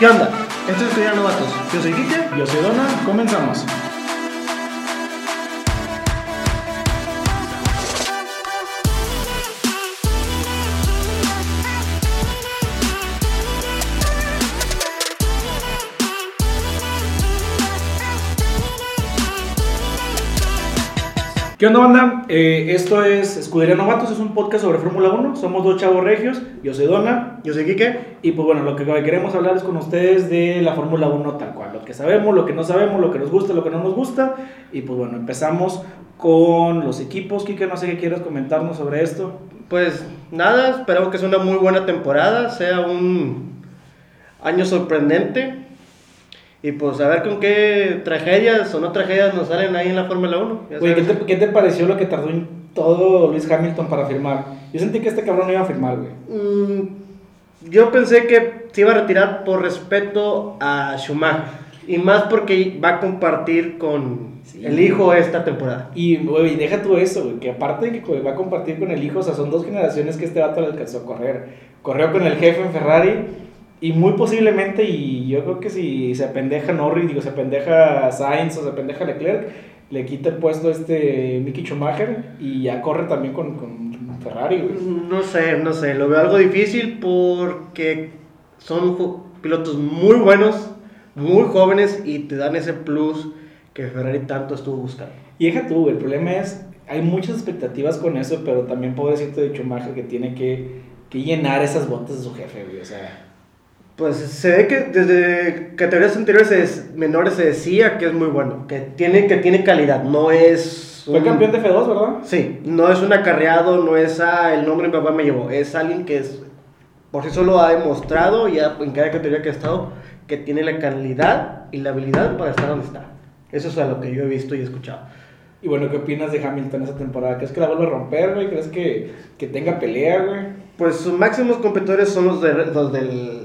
¿Qué onda? Esto es Estudiar Novatos. Yo soy Kike. Yo soy Dona, comenzamos. ¿Qué onda, banda? Eh, esto es Escudería Novatos, es un podcast sobre Fórmula 1. Somos dos chavos regios. Yo soy Dona. Yo soy Kike. Y pues bueno, lo que queremos hablar es con ustedes de la Fórmula 1 tal cual. Lo que sabemos, lo que no sabemos, lo que nos gusta, lo que no nos gusta. Y pues bueno, empezamos con los equipos. Kike, no sé qué quieras comentarnos sobre esto. Pues nada, esperamos que sea una muy buena temporada, sea un año sorprendente. Y pues a ver con qué tragedias o no tragedias nos salen ahí en la Fórmula 1. Ya Oye, ¿qué te, qué te pareció lo que tardó en todo Luis Hamilton para firmar? Yo sentí que este cabrón no iba a firmar, güey. Mm, yo pensé que se iba a retirar por respeto a Schumacher. Y más porque va a compartir con Sí. el hijo esta temporada. Y, güey, deja tú eso, güey, que aparte de que güey, va a compartir con el hijo, o sea, son dos generaciones que este vato le alcanzó a correr. Corrió con el jefe en Ferrari y muy posiblemente, y yo creo que si se apendeja Norris, digo, se apendeja Sainz o se apendeja Leclerc, le quita el puesto a este Mickey Schumacher y ya corre también con, con Ferrari, güey. No sé, no sé, lo veo algo difícil porque son pilotos muy buenos, muy jóvenes y te dan ese plus que Ferrari tanto estuvo buscando. Y deja tú, el problema es, hay muchas expectativas con eso, pero también pobrecito de Schumacher que tiene que, que llenar esas botas de su jefe, güey, o sea... Pues se ve que desde categorías anteriores menores se decía que es muy bueno, que tiene, que tiene calidad, no es... Fue un- campeón de F2, ¿verdad? Sí, no es un acarreado, no es ah, el nombre de mi papá me llevó, es alguien que es, por sí solo ha demostrado ya en cada categoría que ha estado que tiene la calidad y la habilidad para estar donde está. Eso es a lo que yo he visto y escuchado. Y bueno, ¿qué opinas de Hamilton esta temporada? ¿Crees que la vuelve a romper, güey? ¿Crees que, que tenga pelea, güey? Pues sus máximos competidores son los, de, los del...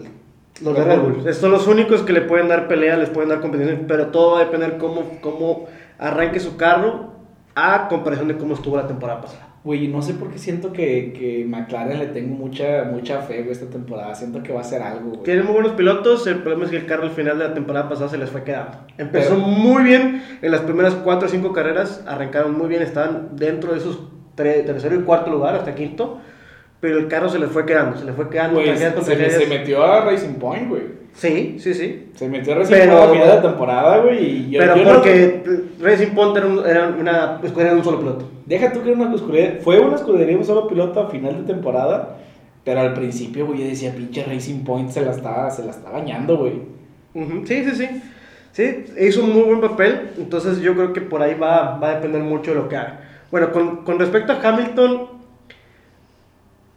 Los de Red Bull. Son los únicos que le pueden dar pelea, les pueden dar competición, pero todo va a depender cómo, cómo arranque su carro a comparación de cómo estuvo la temporada pasada. Güey, no sé por qué siento que, que McLaren le tengo mucha, mucha fe, güey, esta temporada. Siento que va a hacer algo, güey. Tienen muy buenos pilotos, el problema es que el carro al final de la temporada pasada se les fue quedando. Empezó Pero- muy bien en las primeras 4 o 5 carreras, arrancaron muy bien, estaban dentro de esos tercero y cuarto lugar hasta quinto, pero el carro se les fue quedando, se les fue quedando. Tragedias se, metió a Racing Point, güey. Sí, sí, sí. Se metió a Racing Pero- Point a final de la temporada, güey. y pero yo no- porque Racing Point era, un- era una escudería de un solo piloto. Deja tú que era una escudería. Fue una escudería, un solo piloto a final de temporada. Pero al principio, güey, yo decía, pinche Racing Point se la está, se la está bañando, güey. Sí, sí, sí. Sí, hizo un muy buen papel, entonces yo creo que por ahí va, va a depender mucho de lo que haga. Bueno, con, con respecto a Hamilton,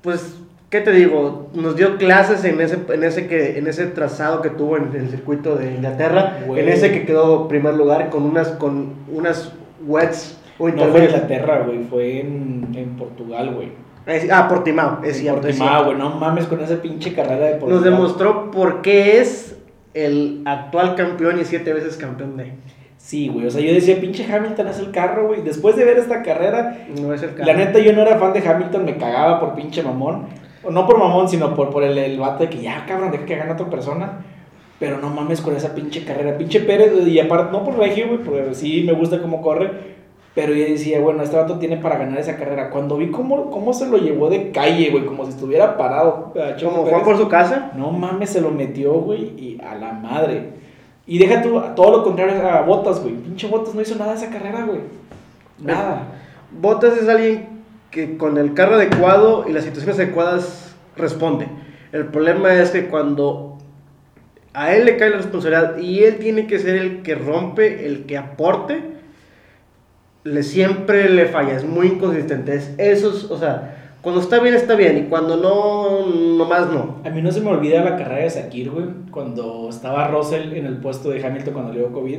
pues, ¿qué te digo? Nos dio clases en ese, en ese, que, en ese trazado que tuvo en el circuito de Inglaterra, Güey. en ese que quedó primer lugar con unas, con unas wets o No fue en. Inglaterra, güey, fue en, en Portugal, güey. Ah, Portimao, es cierto. Portimao, güey, no mames con esa pinche carrera de Portugal. Nos demostró por qué es el actual campeón y siete veces campeón de... Sí, güey, o sea, yo decía, pinche Hamilton es el carro, güey. Después de ver esta carrera, No es el la neta yo no era fan de Hamilton, me cagaba por pinche mamón. O no por mamón, sino por, por el, el vato de que ya, cabrón, deja que gane otra persona. Pero no mames con esa pinche carrera. Pinche Pérez, y aparte, no por Regio, güey, porque sí me gusta cómo corre. Pero yo decía, bueno, este vato tiene para ganar esa carrera. Cuando vi cómo, cómo se lo llevó de calle, güey, como si estuviera parado. Como. Juan por su casa. No mames, se lo metió, güey, y a la madre. Y deja tú todo lo contrario a Botas, güey. Pinche Botas no hizo nada esa carrera, güey. Nada. Bottas es alguien que con el carro adecuado y las situaciones adecuadas responde. El problema es que cuando a él le cae la responsabilidad y él tiene que ser el que rompe, el que aporte, le siempre le falla, es muy inconsistente. Es, eso es, o sea, cuando está bien está bien y cuando no, nomás no. A mí no se me olvida la carrera de Sakir, güey. Cuando estaba Russell en el puesto de Hamilton cuando le dio COVID.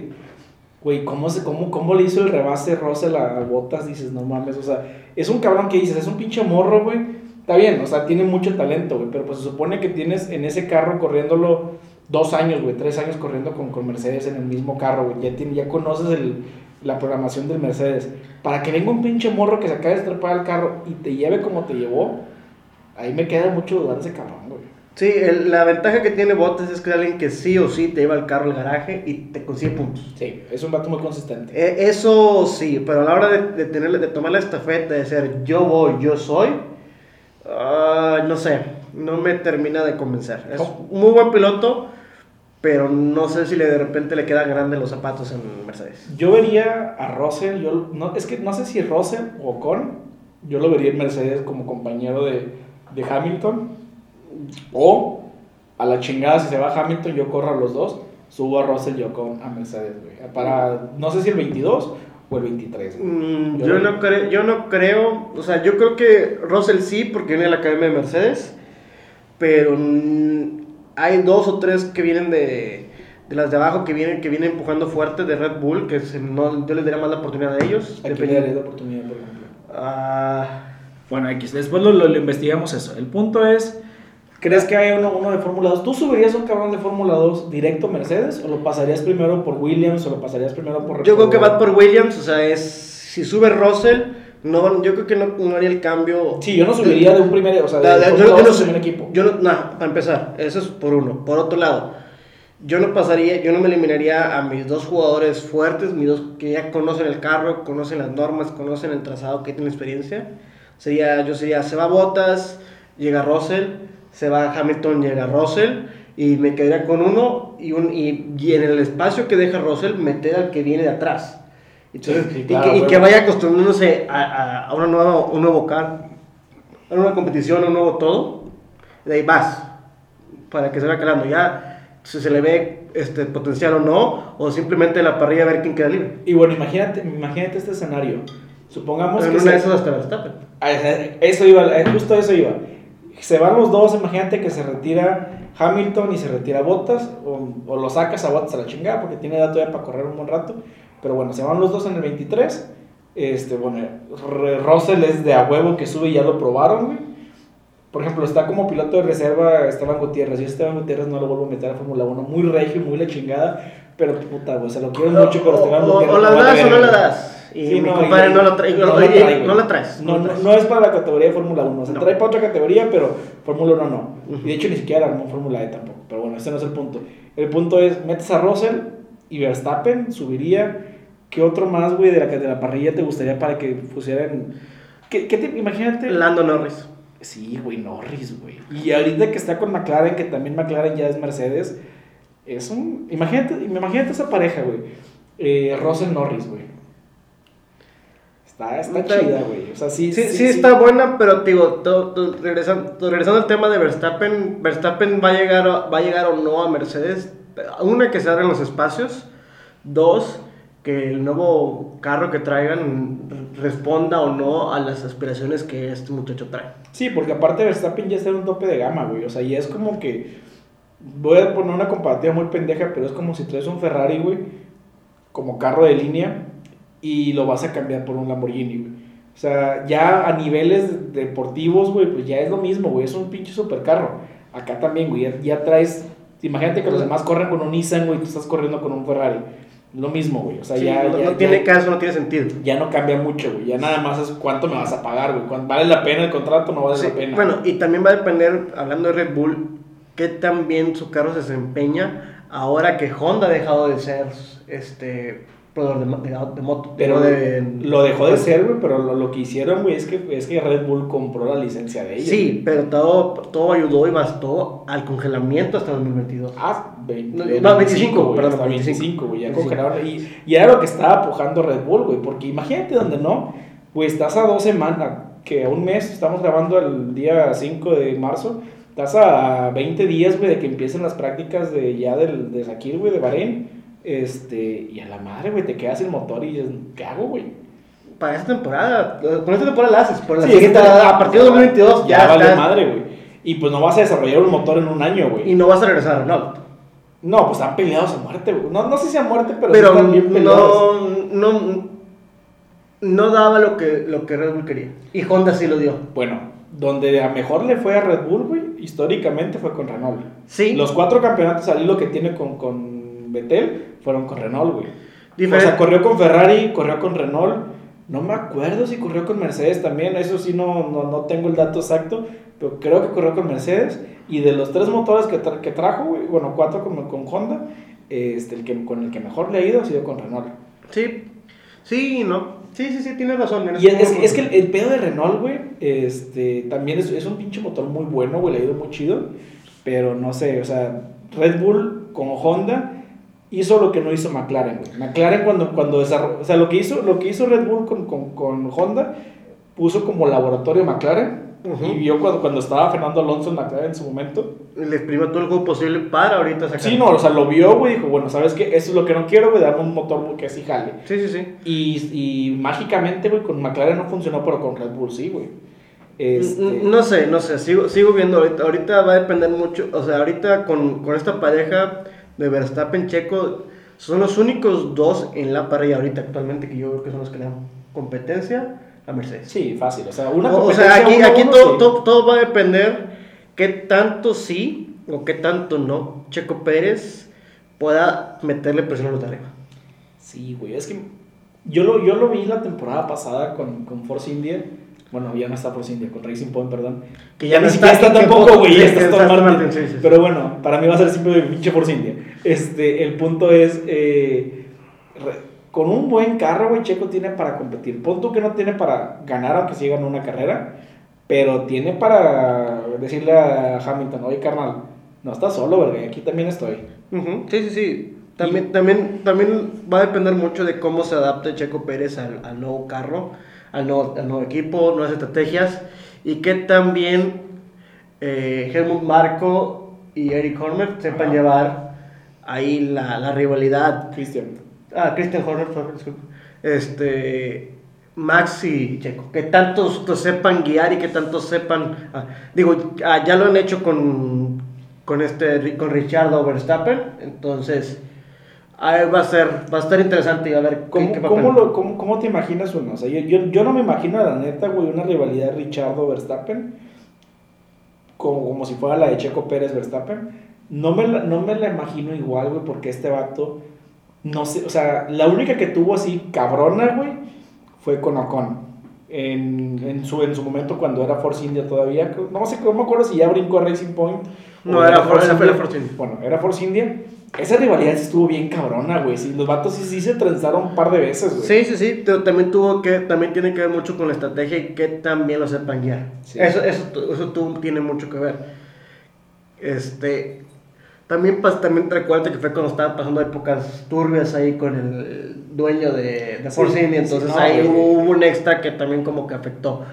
Güey, ¿cómo, se, cómo, ¿cómo le hizo el rebase Russell a Botas? Dices, no mames, o sea, es un cabrón que dices, es un pinche morro, güey. Está bien, o sea, tiene mucho talento, güey, pero pues se supone que tienes en ese carro corriéndolo dos años, güey, tres años corriendo con, con Mercedes en el mismo carro, güey. Ya, ya conoces el, la programación del Mercedes. Para que venga un pinche morro que se acabe de estrepar al carro y te lleve como te llevó, ahí me queda mucho dudar de ese cabrón, güey. Sí, el- la ventaja que tiene Bottas es que alguien que sí o sí te lleva el carro al garaje y te consigue puntos. Sí, es un vato muy consistente. E- Eso sí, pero a la hora de, de, tener, de tomar la estafeta, de ser yo voy, yo soy, ah, no sé, no me termina de convencer. Es un muy buen piloto, pero no sé si le, de repente le quedan grandes los zapatos en Mercedes. Yo vería a Russell, yo, no, es que no sé si Russell o Ocon, yo lo vería en Mercedes como compañero de, de Hamilton. O a la chingada, si se va Hamilton, yo corro a los dos, subo a Russell y Ocon a Mercedes, güey. Para, no sé si el 22 o el 23. güey. Mm, Yo yo, no- creo, yo no creo, o sea, yo creo que Russell sí, porque viene de la academia de Mercedes, pero mm, hay dos o tres que vienen de, de las de abajo, que vienen, que vienen empujando fuerte de Red Bull, que se- no, yo les daría más la oportunidad a ellos. Aquí le la oportunidad, por ejemplo. Ah, Bueno, X, después lo, lo- lo investigamos eso. El punto es, ¿crees que hay uno, uno de Fórmula 2? ¿Tú subirías un cabrón de Fórmula 2 directo a Mercedes? ¿O lo pasarías primero por Williams? ¿O lo pasarías primero por... yo creo que va por Williams, o sea, es si sube Russell, no, yo creo que no, no haría el cambio. Sí, yo no subiría de un primer... O sea, de, Fórmula yo, yo 2 no primer equipo. Yo no, nah, para empezar, eso es por uno. Por otro lado, yo no pasaría, yo no me eliminaría a mis dos jugadores fuertes, mis dos que ya conocen el carro, conocen las normas, conocen el trazado, que tienen experiencia. Sería, yo sería, se va Bottas, llega Russell, se va Hamilton, llega Russell, y me quedaría con uno, y, un, y, y en el espacio que deja Russell, meter al que viene de atrás. Entonces, Sí, sí, y claro, que, y huevo. que vaya acostumbrándose a, a, a una nueva, un nuevo car, a una competición, a un nuevo todo. De ahí vas, para que se vaya calando. Ya, si se le ve este potencial o no, o simplemente la parrilla a ver quién queda libre. Y bueno, imagínate, imagínate este escenario. Supongamos en que... una se- de esas hasta Verstappen. Ah, Eso iba, eh, justo eso iba. Se van los dos, imagínate que se retira Hamilton y se retira Bottas, o, o lo sacas a Bottas a la chingada porque tiene edad todavía para correr un buen rato. Pero bueno, se van los dos en el 23. Este, bueno, Russell es de a huevo que sube y ya lo probaron, güey. Por ejemplo, está como piloto de reserva Esteban Gutiérrez. Yo Esteban Gutiérrez no lo vuelvo a meter a Fórmula 1. Muy regio, muy la chingada. Pero puta, güey, se lo quiero mucho, pero o, Esteban o- Gutiérrez. o la das o no la das. Y Sí, mi no, compadre y- no, lo trae, no lo trae, no la traes. No, no, traes. no es para la categoría de Fórmula 1. Se No. trae para otra categoría, pero Fórmula 1 no. Ujú. Y de hecho ni siquiera armó Fórmula E tampoco. Pero bueno, ese no es el punto. El punto es, metes a Russell y Verstappen subiría. ¿Qué otro más, güey, de la, de la parrilla te gustaría para que pusieran... ¿Qué, qué te, imagínate... Lando Norris. Sí, güey, Norris, güey. Y ahorita que está con McLaren, que también McLaren ya es Mercedes, es un... Imagínate, imagínate esa pareja, güey. Eh, Russell Norris, güey. Está, está chida, güey. O sea, sí, Sí, sí, está buena, pero digo, to- to- regresando, regresando al tema de Verstappen, Verstappen va a llegar, va a llegar o no a Mercedes. Una, que se abren los espacios. Dos, que el nuevo carro que traigan responda o no a las aspiraciones que este muchacho trae. Sí, porque aparte Verstappen ya está en un tope de gama, güey. O sea, ya es como que. Voy a poner una comparativa muy pendeja, pero es como si traes un Ferrari, güey, como carro de línea, y lo vas a cambiar por un Lamborghini, güey. O sea, ya a niveles deportivos, güey, pues ya es lo mismo, güey. Es un pinche supercarro. Acá también, güey, ya, ya traes. Imagínate que los demás corren con un Nissan, güey, y tú estás corriendo con un Ferrari. Lo mismo, güey. O sea, Sí, ya. no, ya- no ya- tiene caso, no tiene sentido. ya no cambia mucho, güey. Ya nada más es cuánto me vas a pagar, güey. ¿Cuán- ¿Vale la pena el contrato o no vale Sí, la pena? Bueno, y también va a depender, hablando de Red Bull, qué tan bien su carro se desempeña ahora que Honda ha dejado de ser este proveedor de, de, de moto. pero de, lo dejó de ser, güey, pero lo, lo que hicieron, güey, es que, es que Red Bull compró la licencia de ellos. Sí, pero todo, todo ayudó y bastó al congelamiento hasta 2022. Ah, 20, No, eh, no, 25, güey, perdón, hasta 25, 25, güey, ya 25. congelaron. Y, y era lo que estaba pujando Red Bull, güey, porque imagínate donde no, güey, estás a dos semanas, que a un mes, estamos grabando el día 5 de marzo, estás a 20 días, güey, de que empiecen las prácticas de ya del, de Sakir, güey, de Bahrein, este, y a la madre, güey, te quedas sin motor y dices, ¿qué hago, güey? Para esta temporada, con esta temporada la haces, pero la Sí, siguiente, a partir de 2022 ya, ya vale estás- madre, güey. Y pues no vas a desarrollar un motor en un año, güey. y no vas a regresar a Renault. No, pues están peleados a muerte, güey. No, no sé si a muerte, pero, Pero, sí están bien peleados. no, no, no daba lo que, lo que Red Bull quería. Y Honda sí lo dio. Bueno, donde a mejor le fue a Red Bull, güey, históricamente fue con Renault. Sí. Los cuatro campeonatos al hilo que tiene con, con Vettel fueron con Renault, güey. Diferente- O sea, corrió con Ferrari, corrió con Renault. No me acuerdo si corrió con Mercedes también, eso sí no, no, no tengo el dato exacto. pero creo que corrió con Mercedes. Y de los tres motores que, tra- que trajo, güey, bueno, cuatro con, con Honda, este, el que, con el que mejor le ha ido ha sido con Renault. Sí, sí, no. Sí, sí, sí, tienes razón. Y es, es- es que el, el pedo de Renault, güey, este, también es, es un pinche motor muy bueno, güey, le ha ido muy chido. Pero no sé, o sea, Red Bull con Honda hizo lo que no hizo McLaren, güey. McLaren cuando, cuando desarrolló, o sea, lo que hizo, lo que hizo Red Bull con, con, con Honda, puso como laboratorio McLaren. Ujú. Y vio cuando, cuando estaba Fernando Alonso en McLaren en su momento. Le exprimió todo el juego posible para ahorita sacar. Sí, no, o sea, lo vio, güey, dijo, bueno, ¿sabes qué? Eso es lo que no quiero, güey, dame un motor que así jale. Sí, sí, sí. Y, y mágicamente, güey, con McLaren no funcionó, pero con Red Bull sí, güey. Este, No sé, no sé, sigo, sigo viendo ahorita, ahorita va a depender mucho, o sea, ahorita con, con esta pareja de Verstappen Checo, son los únicos dos en la parrilla ahorita actualmente que yo creo que son los que le dan competencia a Mercedes. Sí, fácil. O sea, una O, o sea, competencia aquí, uno aquí uno, todo, sí. todo, todo va a depender qué tanto sí o qué tanto no Checo Pérez pueda meterle presión a los de arriba. Sí, güey. Es que yo lo, yo lo vi la temporada pasada con, con Force India. Bueno, ya no está Force India, con Racing Point, perdón. Que ya ya ni no siquiera está, está tampoco, güey. Ya está está. Pero bueno, para mí va a ser siempre pinche Force India. Este, el punto es. eh, con un buen carro, güey, Checo tiene para competir. Punto que no tiene para ganar, aunque sí gane una carrera. Pero tiene para decirle a Hamilton, oye, carnal, no estás solo, verga, aquí también estoy. Ujú, Sí, sí, sí. También, también, también va a depender mucho de cómo se adapte Checo Pérez al, al nuevo carro, al nuevo, al nuevo equipo, nuevas estrategias y que también eh, Helmut Marco y Eric Horner sepan llevar ahí la, la rivalidad. Cristian. Ah, Christian Horner. Este, Max y Checo, que tantos sepan guiar y que tantos sepan, ah, digo, ah, ya lo han hecho con, con este, con Richardo Verstappen, entonces ahí va a ser, va a estar interesante y a ver ¿Cómo, qué cómo lo, cómo, cómo te imaginas uno? O sea, yo, yo, yo no me imagino, la neta, güey, una rivalidad Richardo-Verstappen como, como si fuera la de Checo Pérez-Verstappen. No me, la, no me la imagino igual, güey, porque este vato, no sé, o sea, la única que tuvo así cabrona, güey, fue con Ocon. En, en, su, en su momento cuando era Force India todavía, no sé, no me acuerdo si ya brincó a Racing Point. No, era Force- era India. Force India. Bueno, era Force India. Esa rivalidad sí estuvo bien cabrona, güey. Sí, los vatos sí, sí se trenzaron un par de veces, güey. Sí, sí, sí, pero también tuvo que, también tiene que ver mucho con la estrategia y que también lo sepan guiar. Sí. Eso, eso, eso tu- tiene mucho que ver. Este, también, pas, también recuerda que fue cuando estaban pasando épocas turbias ahí con el dueño de, de Sí, Force India, sí, entonces no, ahí güey. hubo un extra que también como que afectó.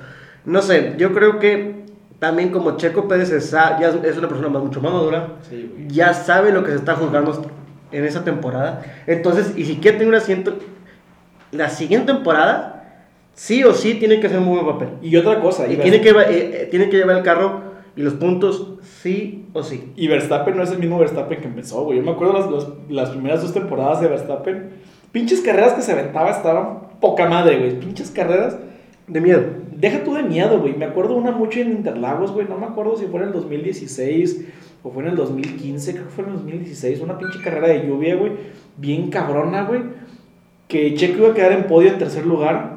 No sé, yo creo que también como Checo Pérez es, ya es- una persona más, mucho más madura, Sí, ya sabe lo que se está juzgando en esa temporada. Entonces, y si quiere tener un asiento, la siguiente temporada, sí o sí tiene que hacer un buen papel. Y otra cosa, Y tiene que, eh, eh, tiene que llevar el carro y los puntos sí o sí. y Verstappen no es el mismo Verstappen que empezó, güey. Yo me acuerdo las, las, las primeras dos temporadas de Verstappen. Pinches carreras que se aventaba estaban poca madre, güey. Pinches carreras. De miedo. Deja tú de miedo, güey. Me acuerdo una mucho en Interlagos, güey. No me acuerdo si fue en el 2016 o fue en el 2015. Creo que fue en el 2016. Una pinche carrera de lluvia, güey. Bien cabrona, güey. Que Checo iba a quedar en podio en tercer lugar.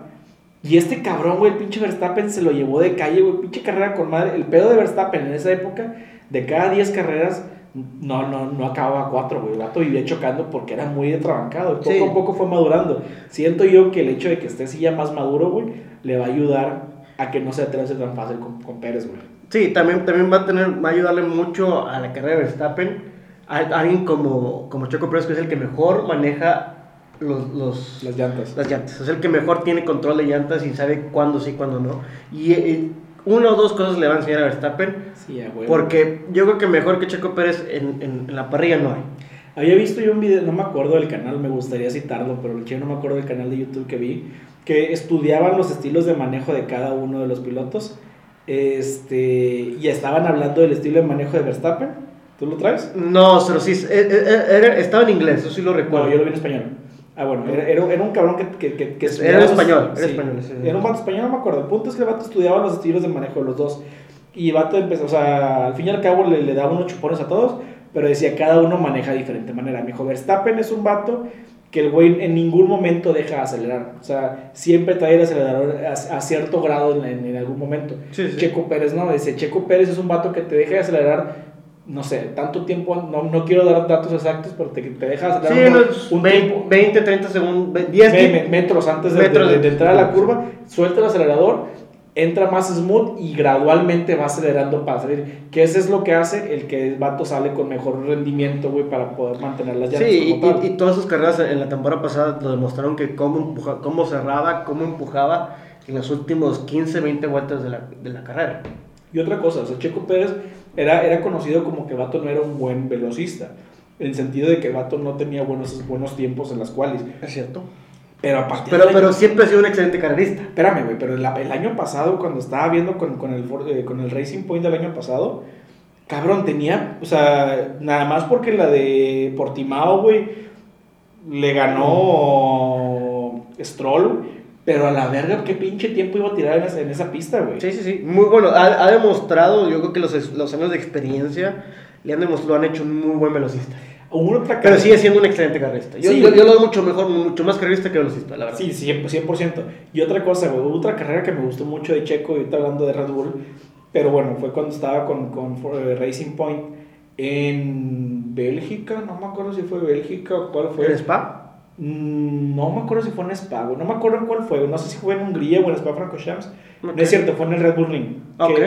Y este cabrón, güey, el pinche Verstappen se lo llevó de calle, güey. Pinche carrera con madre. El pedo de Verstappen en esa época, de cada 10 carreras, no, no, no acababa a 4, güey. El vato vivía chocando porque era muy detrabancado. Poco Sí. a poco fue madurando. Siento yo que el hecho de que esté así ya más maduro, güey, le va a ayudar a que no se atrase tan fácil con, con Pérez, güey. Sí, también, también va a tener, va a ayudarle mucho a la carrera de Verstappen. A, a alguien como, como Checo Pérez, que es el que mejor maneja los, los, Las llantas. las llantas. Es el que mejor tiene control de llantas y sabe cuándo sí, cuándo no. Y eh, una o dos cosas le va a enseñar a Verstappen. Sí, a huevo. Porque yo creo que mejor que Checo Pérez en, en- en la parrilla no hay. Había visto yo un video, no me acuerdo del canal, me gustaría citarlo, pero el chino no me acuerdo del canal de YouTube que vi, que estudiaban los estilos de manejo de cada uno de los pilotos. Este, y estaban hablando del estilo de manejo de Verstappen. ¿Tú lo traes? No, pero sí, eh, eh, era- estaba en inglés, eso sí lo recuerdo. No, yo lo vi en español. Ah, bueno, era, era, un cabrón que, que, que, que Era español, era sí, español, sí. Era un vato español, no me acuerdo. El punto es que el vato estudiaba los estilos de manejo de los dos. Y el vato empezó, o sea, al fin y al cabo le, le daba unos chupones a todos, pero decía, cada uno maneja de diferente manera. Me dijo, Verstappen es un vato que el güey en ningún momento deja de acelerar. O sea, siempre trae el acelerador a, a cierto grado en, en, algún momento. Sí, sí. Checo Pérez no, dice, Checo Pérez es un vato que te deja de acelerar, no sé, tanto tiempo, no, no quiero dar datos exactos, pero te, te deja de Sí, acelerar unos un 20, tiempo, 20, 30 segundos, ve- 10 me- me- metros antes de, metros de- de de- entrar a la curva, suelta el acelerador, entra más smooth y gradualmente va acelerando para salir. Que eso es lo que hace el que el vato sale con mejor rendimiento, güey, para poder mantener las llantas Sí, como y, y todas sus carreras en la temporada pasada lo demostraron que cómo, empuja, cómo cerraba, cómo empujaba en los últimos 15, 20 vueltas de la, de la carrera. Y otra cosa, o sea, Checo Pérez era, era conocido como que Vato no era un buen velocista, en el sentido de que Vato no tenía buenos, buenos tiempos en las cuales. Es cierto. Pero a partir Pero, del año- pero siempre ha sido un excelente carrerista. Espérame, güey, pero el, el año pasado, cuando estaba viendo con, con el, Ford- eh, con el Racing Point del año pasado, cabrón, tenía, o sea, nada más porque la de Portimao, güey, le ganó Stroll, güey, pero a la verga, qué pinche tiempo iba a tirar en esa, en esa pista, güey. Sí, sí, sí. Muy bueno. Ha, ha demostrado, yo creo que los, los años de experiencia le han demostrado, han hecho un muy buen velocista. Otra Pero sigue siendo un excelente carrerista. Yo, Sí. yo, yo lo veo mucho mejor, mucho más carrerista que velocista, la verdad. Sí, 100%. 100%. Y otra cosa, güey, hubo otra carrera que me gustó mucho de Checo, y ahorita hablando de Red Bull, pero bueno, fue cuando estaba con, con eh, Racing Point en Bélgica, no me acuerdo si fue Bélgica o cuál fue. ¿El Spa? Mm, No me acuerdo si fue en Spa, no me acuerdo en cuál fue, no sé si fue en Hungría o en Spa Francorchamps. Ok. No es cierto, fue en el Red Bull Ring.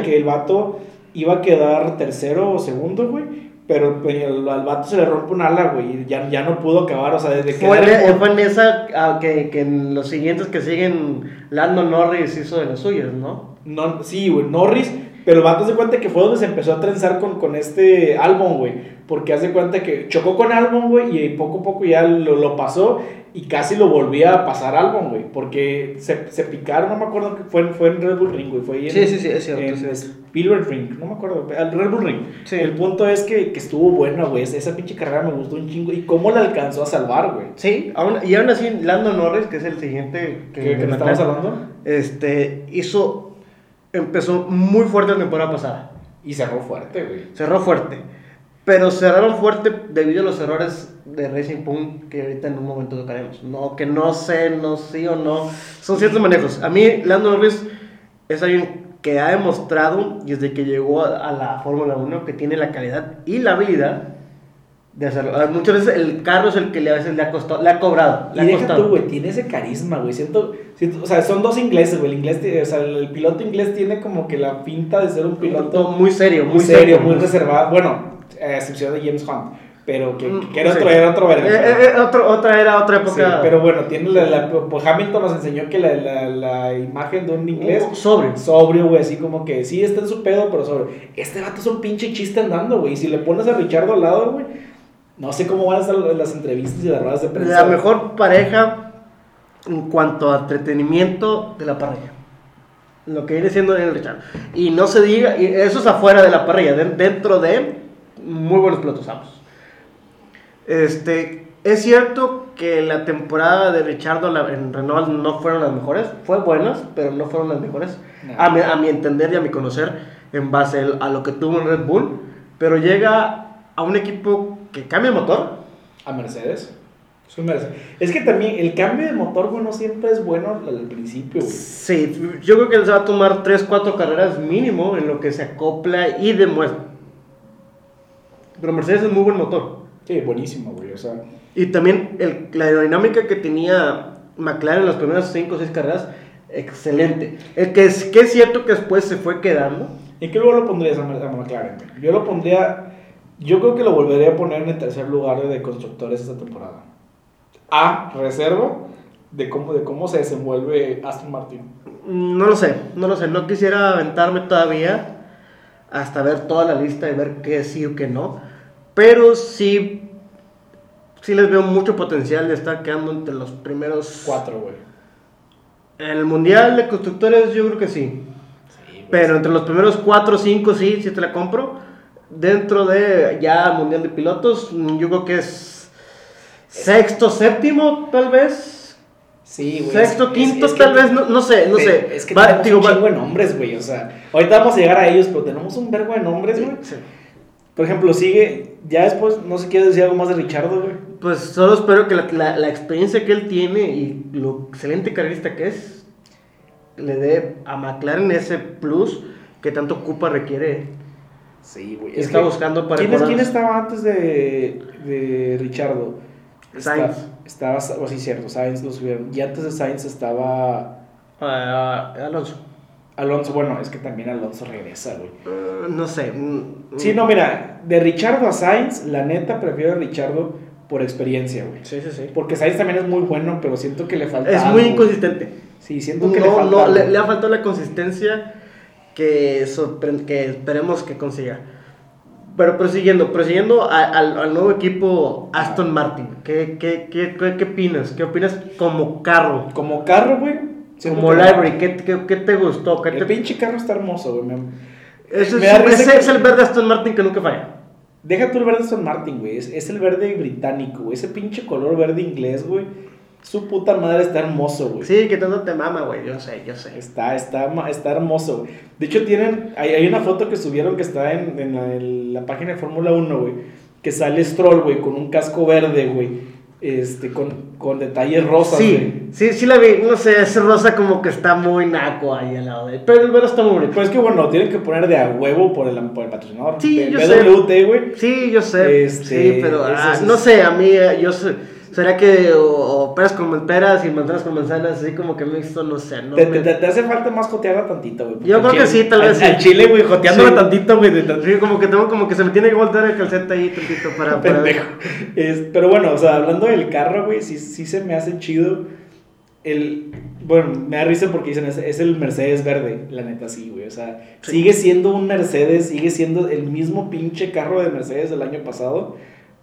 Que, el vato iba a quedar tercero o segundo, güey. Pero pues, el- al vato se le rompe un ala, güey, y ya, ya no pudo acabar, o sea, desde que... Fue, en- fue en esa ah, que, que en los siguientes que siguen, Lando Norris hizo de las suyas, ¿no? No, sí, güey, Norris, pero el vato se cuenta que fue donde se empezó a trenzar con, con este álbum, güey. Porque hace cuenta que chocó con álbum, güey, y poco a poco ya lo, lo pasó y casi lo volvía a pasar álbum, güey. Porque se, se picaron, no me acuerdo que fue, fue en Red Bull Ring, güey. Fue ahí en, Sí, sí, sí, es cierto, en sí. Ring, no me acuerdo, al Red Bull Ring. Sí. El punto es que, que estuvo buena, güey. Esa pinche carrera me gustó un chingo. ¿Y cómo la alcanzó a salvar, güey? Sí, aún- y aún así Lando Norris, que es el siguiente ¿Qué, qué le estamos hablando? este, hizo, empezó muy fuerte la temporada pasada. Y cerró fuerte, güey. Cerró fuerte. Pero cerraron fuerte debido a los errores de Racing Point que ahorita en un momento tocaremos. No, que no sé, no sí o no. Son ciertos manejos. A mí, Lando Norris es alguien que ha demostrado desde que llegó a, a la Fórmula 1 que tiene la calidad y la habilidad de hacerlo. Muchas veces el carro es el que le, a veces le ha costado, le ha cobrado. Le Y ha deja costado. tú, güey, tiene ese carisma, güey. Siento, siento- o sea, son dos ingleses, güey. El inglés, o sea, el piloto inglés tiene como que la pinta de ser un piloto muy serio, muy serio, muy reservado. Bueno, a excepción de James Hunt, pero que, que era Sí. otro, era otro verga. Eh, eh, eh, otro- otra era otra Sí, época. pero bueno, tiene la, la- pues Hamilton nos enseñó que la, la, la imagen de un inglés Uh, sobrio, güey, así como que sí está en su pedo, pero sobrio. Este vato es un pinche chiste andando, güey. Y si le pones a Richardo al lado, güey, no sé cómo van a estar las entrevistas y las ruedas de prensa. La mejor pareja en cuanto a entretenimiento de la parrilla. Lo que viene siendo el Richard. Y no se diga, y eso es afuera de la parrilla, de- dentro de muy buenos pilotos ambos. Este, es cierto que la temporada de Richardo en Renault no fueron las mejores, fue buenas, pero no fueron las mejores. No. A, mi, a mi entender y a mi conocer, en base a lo que tuvo en Red Bull, pero llega a un equipo que cambia el motor, ¿A Mercedes? Es un Mercedes. Es que también el cambio de motor, güey, no siempre es bueno al principio, güey. Sí, yo creo que les va a tomar 3, 4 carreras mínimo en lo que se acopla y demuestra. Pero Mercedes es muy buen motor. Sí, buenísimo, güey. O sea, Y también el- la aerodinámica que tenía McLaren en las primeras 5 o 6 carreras, excelente. El que es, que es cierto que después se fue quedando. ¿en qué lugar lo pondrías a, McLaren? Yo lo pondría. Yo creo que lo volvería a poner en el tercer lugar de constructores esta temporada. A reserva de cómo, de cómo se desenvuelve Aston Martin. Mm, No lo sé, no lo sé. No quisiera aventarme todavía hasta ver toda la lista y ver qué sí o qué no. Pero sí, sí les veo mucho potencial de estar quedando entre los primeros Cuatro, güey. En el mundial de constructores yo creo que sí. Sí. Pero entre los primeros 4 o 5 sí, sí te la compro. Dentro de ya mundial de pilotos, yo creo que es sexto, séptimo tal vez. Sí, güey. Sexto, es- quinto es tal vez, no, no sé, no sé. Es que Va- tenemos digo, un chingo de nombres, güey. O sea, ahorita vamos a llegar a ellos, pero tenemos un vergo de nombres, güey. Sí. Por ejemplo, sigue, ya después, no sé, quiere decir algo más de Richardo, güey. Pues solo espero que la, la- la experiencia que él tiene y lo excelente carrerista que es, le dé a McLaren ese plus que tanto Cupa requiere. Sí, güey. Está buscando para ¿Quién, es- quién estaba antes de, de Richardo? Sainz. Estaba, o sí, cierto, Sainz lo subieron. Y antes de Sainz estaba Ah, Alonso. Alonso. Bueno, es que también Alonso regresa, güey. Eh, no sé. mm, Sí, no, mira, de Richardo a Sainz, la neta prefiero a Richardo por experiencia, güey. Sí, sí, sí. Porque Sainz también es muy bueno, pero siento que le falta. Es algo, muy güey. inconsistente. Sí, siento que le No, falta. no, algo. le, le ha faltado la consistencia que, que esperemos que consiga. Pero prosiguiendo, prosiguiendo a- al, al nuevo equipo Aston Martin, ¿qué, qué, qué, qué, qué opinas? ¿Qué opinas como carro? Como carro, güey. Como library, ¿qué, qué, qué te gustó? ¿Qué El te... pinche carro está hermoso, güey. me- Ese, es, ese que- es el verde Aston Martin que nunca falla. Deja tú el verde Aston Martin, güey. Es, es el verde británico, güey. Ese pinche color verde inglés, güey. Su puta madre está hermoso, güey. Sí, que tanto te mama, güey, yo sé, yo sé. Está, está, está hermoso, güey. De hecho, tienen. Hay, hay una foto que subieron que está en, en la, en la página de Fórmula 1, güey. Que sale Stroll, güey, con un casco verde, güey. Este, con, con detalles rosas, güey. Sí, sí, sí la vi, no sé, ese rosa como que está muy naco ahí al lado de él, pero el verde está muy bonito. Pues es que bueno, tienen que poner de a huevo por el, por el patrocinador. Sí, B- yo BWT, güey. Sí, yo sé. Este, sí, pero ah, no sé, a mí, eh, yo sé. ¿Será que o, o peras con peras y manzanas con manzanas, así como que mixto? No sé, no Te, me- te- te hace falta más jotearla tantito, güey. Yo creo que sí, tal al- vez sí. Al chile, güey, joteándola Sí. tantito, güey. de Sí, como que tengo, como que se me tiene que voltear el calceta ahí tantito para... para- Pendejo. Es- pero bueno, o sea, hablando del carro, güey, sí, sí se me hace chido. El, bueno, me da risa porque dicen, es, es el Mercedes verde, la neta sí, güey. O sea, Sí. sigue siendo un Mercedes, sigue siendo el mismo pinche carro de Mercedes del año pasado.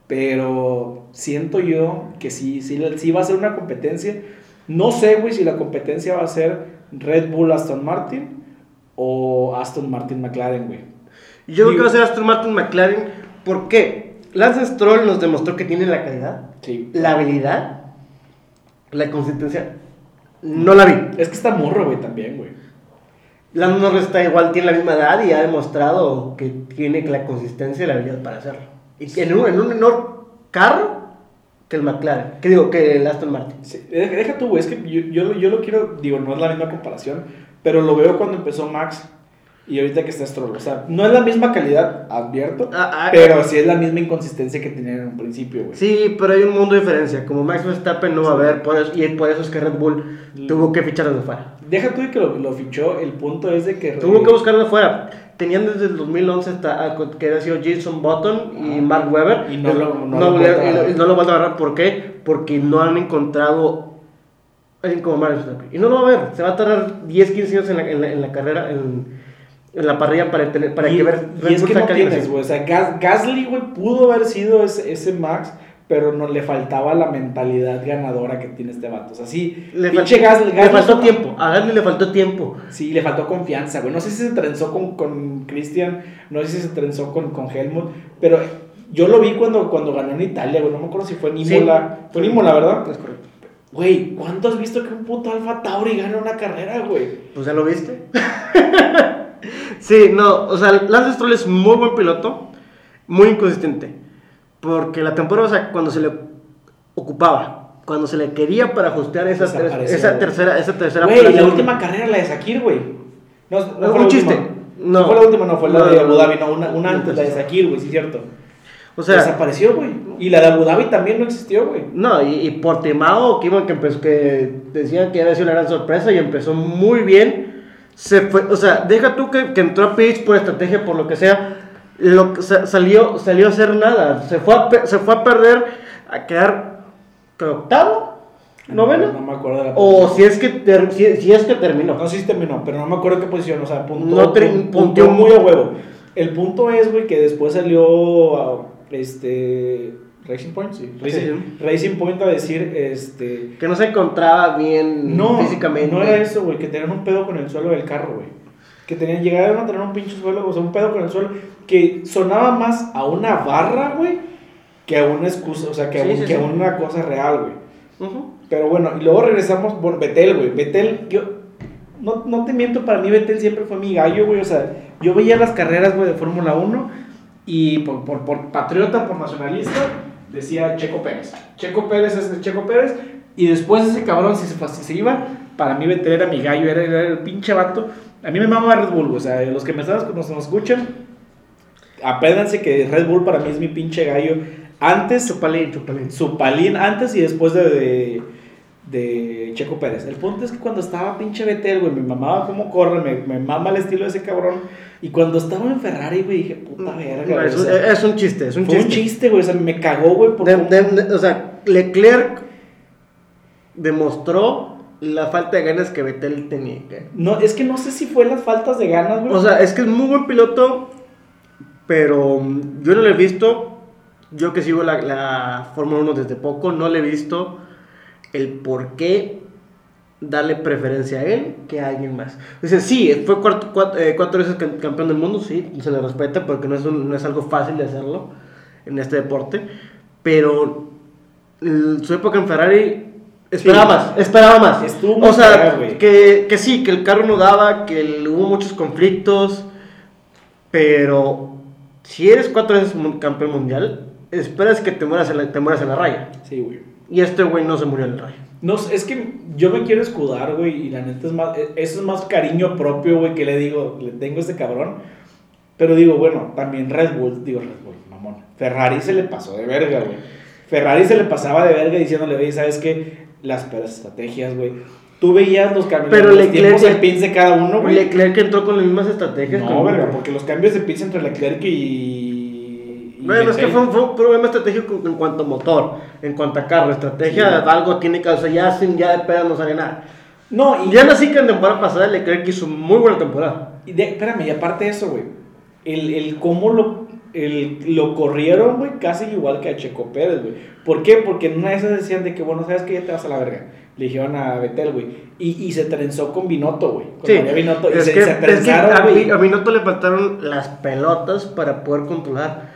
Pero siento yo que sí, sí, sí va a ser una competencia. No sé, güey, si la competencia va a ser Red Bull Aston Martin o Aston Martin McLaren, güey. Yo creo que va a ser Aston Martin McLaren. ¿Por qué? Lance Stroll nos demostró que tiene la calidad, Sí. la habilidad, la consistencia. No la vi. Es que está morro, güey, también, güey. Lando Norris está igual, tiene la misma edad y ha demostrado que tiene la consistencia y la habilidad para hacerlo. Y en un, en un menor carro que el McLaren, que digo, que el Aston Martin. Sí, deja, tú, es que yo, yo, yo lo quiero, digo, no es la misma comparación, pero lo veo cuando empezó Max y ahorita que está Stroll. O sea, no es la misma calidad, advierto, Ah, ah, pero sí es la misma inconsistencia que tenían en un principio, güey. Sí, pero hay un mundo de diferencia. Como Max Verstappen no va a haber, por eso- y por eso es que Red Bull tuvo que fichar desde fuera. Deja tú de que lo, lo fichó, el punto es de que... Tuvo que buscarlo de fuera. Tenían desde el 2011 hasta, ah, que había sido Jason Button y Ah. Mark Webber. Y no lo- no no, lo le- y no lo vuelto a agarrar. ¿Por qué? Porque no han encontrado alguien como Max Verstappen. Y no lo va a ver. Se va a tardar 10, 15 años en la, en la, en la carrera, en, en la parrilla para, tener, para y, que ver. y es que no tienes, güey. O sea, Gas- Gasly, güey, pudo haber sido ese, ese Max, pero no le faltaba la mentalidad ganadora que tiene este vato. O sea, sí, Le, fal- le faltó tiempo. A Gasly le faltó tiempo. Sí, le faltó confianza, güey. No sé si se trenzó con, con Christian, no sé si se trenzó con, con Helmut, pero yo lo vi cuando, cuando ganó en Italia, güey. No me acuerdo si fue en Sí. Imola. Fue en Imola, ¿verdad? Es correcto. Güey, ¿cuánto has visto que un puto Alfa Tauri gana una carrera, güey? Pues ya lo viste. sí, no, o sea, Lance Stroll es muy buen piloto, muy inconsistente. Porque la temporada, o sea, cuando se le ocupaba, cuando se le quería para ajustear esa, esa tercera, esa tercera Güey, la última carrera, la de Sakir, güey. No, no Un fue la chiste. última. No. No. fue la última, no, fue la de Abu. Dhabi, no, una, una antes, la de pues, Sakir, güey, sí es cierto. O sea, Desapareció, güey. Y la de Abu Dhabi también no existió, güey. no, y, y Portimao, que, iban, que, empezó, que decían que había sido una gran sorpresa y empezó muy bien. Se fue, o sea, deja tú que, que entró a pitch por estrategia, por lo que sea. Lo, que sa- salió, salió a hacer nada. Se fue a, se fue a perder, a quedar octavo, noveno. No, me acuerdo de la O si es que, ter- si, si es que terminó. No si terminó, pero no me acuerdo qué posición, o sea, punto, No muy a huevo. El punto es, güey, que después salió ah, este Racing Point, sí, Racing, Sí. Racing Point a decir, este, Que no se encontraba bien no, físicamente. no era eso, güey, que tenían un pedo con el suelo del carro, güey. Que tenían, llegaron a tener un pinche suelo, o sea, un pedo con el suelo, que sonaba más a una barra, güey, que a una excusa, o sea, que, a, Sí, un- sí, que sí. una cosa real, güey. Ujú. Pero bueno, y luego regresamos por Betel, güey. Betel, yo no, no te miento, para mí Betel siempre fue mi gallo, güey. O sea, yo veía las carreras, güey, de Fórmula 1 Y por, por, por patriota, por nacionalista, decía Checo Pérez. Checo Pérez es el Checo Pérez. Y después ese cabrón, si se, si se iba, para mí Vettel era mi gallo, era, era el pinche vato. A mí me mama Red Bull, o sea, los que me están, nos, nos escuchan, apéndanse que Red Bull para mí es mi pinche gallo. Antes, Chupalín, chupalín. su palín antes y después de, de, de Checo Pérez. El punto es que cuando estaba pinche Vettel, güey, me mamaba cómo corre, me, me mama el estilo de ese cabrón. Y cuando estaba en Ferrari, güey, dije, puta verga, güey. Es, o sea, es un chiste, es un fue chiste. un chiste, güey, o sea, me cagó, güey, por De- cómo- de- de- o sea, Leclerc demostró la falta de ganas que Vettel tenía. No, es que no sé si fue las faltas de ganas, güey. O sea, es que es muy buen piloto, pero mm, yo no lo he visto. Yo que sigo la, la Fórmula 1 desde poco, no le he visto el por qué darle preferencia a él que a alguien más. Dice, sí, fue cuatro, cuatro, eh, cuatro veces cam- campeón del mundo, sí, se le respeta porque no es, un- no es algo fácil de hacerlo en este deporte, pero su época en Ferrari esperaba Sí. más, esperaba más. Estuvo muy o sea, que, que sí, que el carro no daba, que el- hubo muchos conflictos, pero si eres cuatro veces campeón mundial, esperas que te mueras en la, te mueras en la raya. Sí, güey. Y este güey no se murió en la raya. No, es que yo me quiero escudar, güey, y la neta es más, e- eso es más cariño propio, güey, que le digo, le tengo a este cabrón. Pero digo, bueno, también Red Bull, digo Red Bull, mamón. Ferrari se le pasó de verga, güey. Ferrari se le pasaba de verga diciéndole, güey, ¿sabes qué? Las peores estrategias, güey. Tú veías los cambios, Pero los Leclerc- tiempos de pins de cada uno, güey. Leclerc entró con las mismas estrategias. No, verga, porque los cambios de pins entre Leclerc y... y Bueno, es que fue, un- fue un problema estratégico en cuanto a motor, en cuanto a carro. Estrategia, Sí. algo tiene que, o sea, ya, sin, ya de pedo no sale nada. No, y... Ya así que en temporada pasada Leclerc hizo muy buena temporada. Y de- espérame, y aparte de eso, güey, el, el cómo lo, el, lo corrieron, güey, casi igual que a Checo Pérez, güey. ¿Por qué? Porque en una de esas decían de que, bueno, ¿sabes qué? Ya te vas a la verga. Le dijeron a Betel, güey. Y, y se trenzó con Binotto, güey. Con Sí. Y es se, que, se es que trenzaron, a, a Binotto le faltaron las pelotas para poder controlar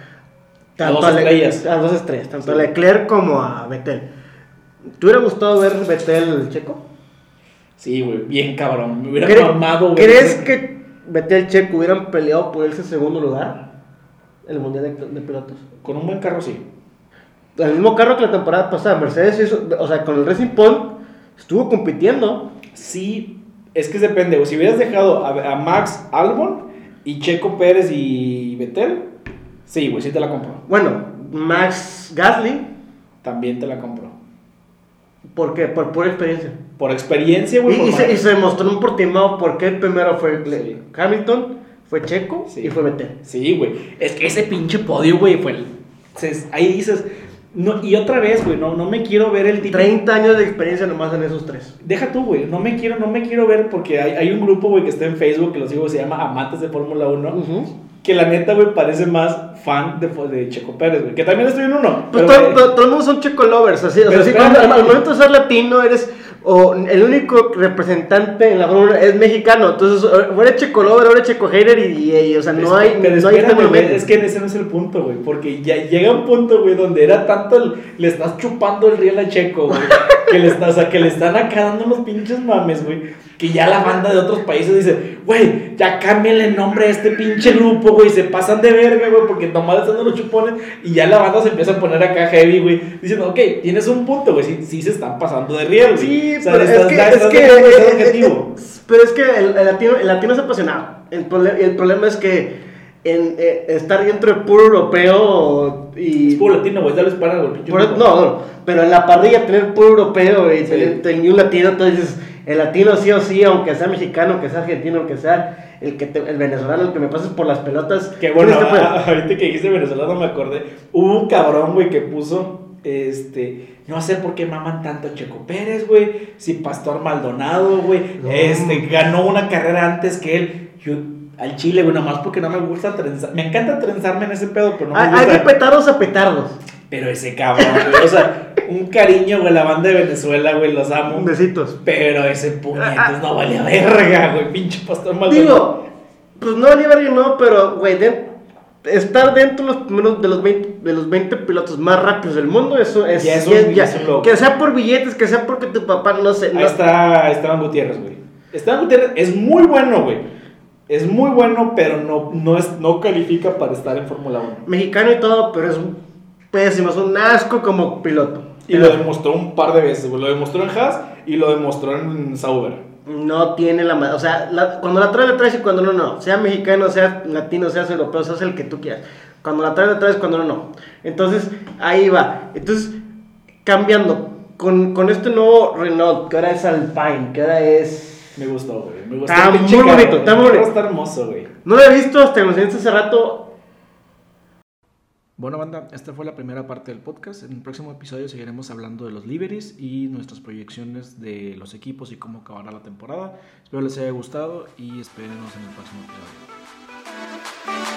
A dos estrellas. a dos estrellas, tanto a Sí. Leclerc como a Vettel. ¿Te hubiera gustado ver Vettel Checo? Sí, güey, bien cabrón. Me hubiera ¿Cre- mamado, güey. ¿Crees que Vettel Checo hubieran peleado por ese segundo lugar? El Mundial de, de Pilotos. Con un buen carro, sí. El mismo carro que la temporada pasada, Mercedes hizo, o sea, con el Racing Point estuvo compitiendo. Sí, es que depende, güey. Si hubieras dejado a, a Max Albon y Checo Pérez y Betel, sí, güey, sí te la compro. Bueno, Max Gasly, También te la compro. ¿por qué? Por pura experiencia. Por experiencia, güey. Y, por y se, y se demostró un por timado porque el primero fue Sí. Hamilton, fue Checo Sí. y fue Vettel. Sí, güey. Es que ese pinche podio, güey, fue el... Ahí dices... No, y otra vez, güey, no, no me quiero ver el tipo... 30 años de experiencia nomás en esos tres. Deja tú, güey, no me quiero, no me quiero ver porque hay, hay un grupo, güey, que está en Facebook que lo sigo, se llama Amantes de Fórmula 1, Ujú. que la neta, güey, parece más fan de, de Checo Pérez, güey, que también estoy en uno. Pues pero, todo, todo- todo el mundo son checo lovers, así, o sea, así al, momento de ser latino eres, o el único representante en la Fórmula es mexicano, entonces o eres checo lover, eres checo hater y, y- y, o sea, no hay, pero no hay espérame, este es que ese no es el punto, güey, porque ya llega un punto, güey, donde era tanto, el- le estás chupando el riel a Checo, güey, que le, está, o sea, que le están acá dando unos pinches mames, güey, que ya la banda de otros países dice, güey, ya cámbiale el nombre a este pinche grupo, güey, se pasan de verga, güey, porque nomás le están dando los chupones, y ya la banda se empieza a poner acá heavy, güey, diciendo, ok, tienes un punto, güey, sí, sí se están pasando de riel, güey. Sí, O sea, pero es que, es que, objetivo. pero es que el, el latino, el latino es apasionado. El, el problema es que en, eh, estar dentro de puro europeo y... Es puro latino, güey, dale Por- grupo. no, no, pero en la parrilla tener puro europeo y Sí. un latino, entonces el latino sí o sí, aunque sea mexicano, aunque sea argentino, aunque sea el que te- el venezolano, el que me pases por las pelotas. Que bueno, que ahorita que dijiste venezolano me acordé. Hubo un cabrón, güey, que puso, este, no sé por qué maman tanto a Checo Pérez, güey. Si Pastor Maldonado, güey, No. este, ganó una carrera antes que él. Yo, al chile, güey, nomás porque no me gusta trenzar. Me encanta trenzarme en ese pedo, pero no me hay, hay de gusta. petardos a petardos. Pero ese cabrón, güey, o sea, un cariño, güey, la banda de Venezuela, güey, los amo. Besitos. Pero ese puñetos no valía verga, güey, pinche Pastor Maldonado. Digo, pues no, ni verga, no, pero, güey, de- estar dentro de los primeros de los 20, de los 20 pilotos más rápidos del mundo, eso es. Ya es un- ya- un que sea por billetes, que sea porque tu papá, no. Ahí no- está Esteban Gutiérrez, güey. Esteban Gutiérrez es muy bueno, güey. Es muy bueno, pero no, no, es, no califica para estar en Fórmula 1. Mexicano y todo, pero es un pésimo, es un asco como piloto. Y lo demostró un par de veces, güey. Lo demostró en Haas y lo demostró en Sauber. No tiene la O sea, la- cuando la traes, la traes y cuando no, no. Sea mexicano, sea latino, sea europeo, seas el que tú quieras. Cuando la traes, la traes, cuando no, no. Entonces, ahí va. Entonces, cambiando. Con, con este nuevo Renault, que ahora es Alpine, que ahora es. Me gustó, güey. Me gustó. Está muy bonito, está muy bonito. Está hermoso, güey. No lo he visto hasta que enseñaste hace rato. Bueno, banda, esta fue la primera parte del podcast. En el próximo episodio seguiremos hablando de los liberis y nuestras proyecciones de los equipos y cómo acabará la temporada. Espero les haya gustado y espérenos en el próximo episodio.